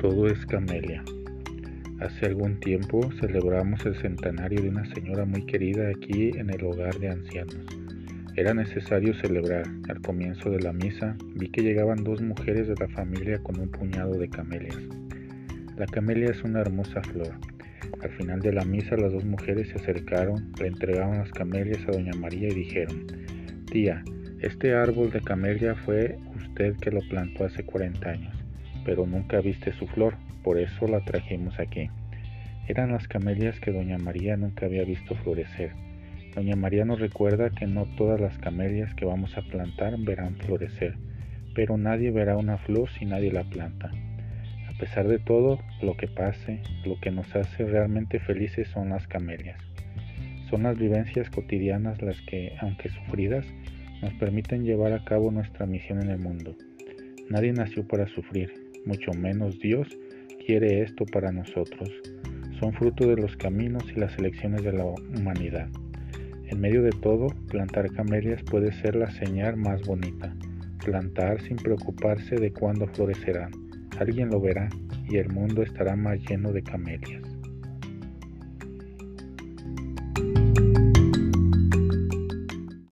Todo es camelia. Hace algún tiempo celebramos el centenario de una señora muy querida aquí en el hogar de ancianos. Era necesario celebrar. Al comienzo de la misa vi que llegaban dos mujeres de la familia con un puñado de camelias. La camelia es una hermosa flor. Al final de la misa las dos mujeres se acercaron, le entregaron las camelias a doña María y dijeron, Tía, este árbol de camelia fue usted que lo plantó hace 40 años pero nunca viste su flor, por eso la trajimos aquí. Eran las camelias que doña María nunca había visto florecer. Doña María nos recuerda que no todas las camelias que vamos a plantar verán florecer, pero nadie verá una flor si nadie la planta. A pesar de todo, lo que pase, lo que nos hace realmente felices son las camelias. Son las vivencias cotidianas las que, aunque sufridas, nos permiten llevar a cabo nuestra misión en el mundo. Nadie nació para sufrir, mucho menos Dios quiere esto para nosotros. Son fruto de los caminos y las elecciones de la humanidad. En medio de todo, plantar camelias puede ser la señal más bonita. Plantar sin preocuparse de cuándo florecerán. Alguien lo verá y el mundo estará más lleno de camelias.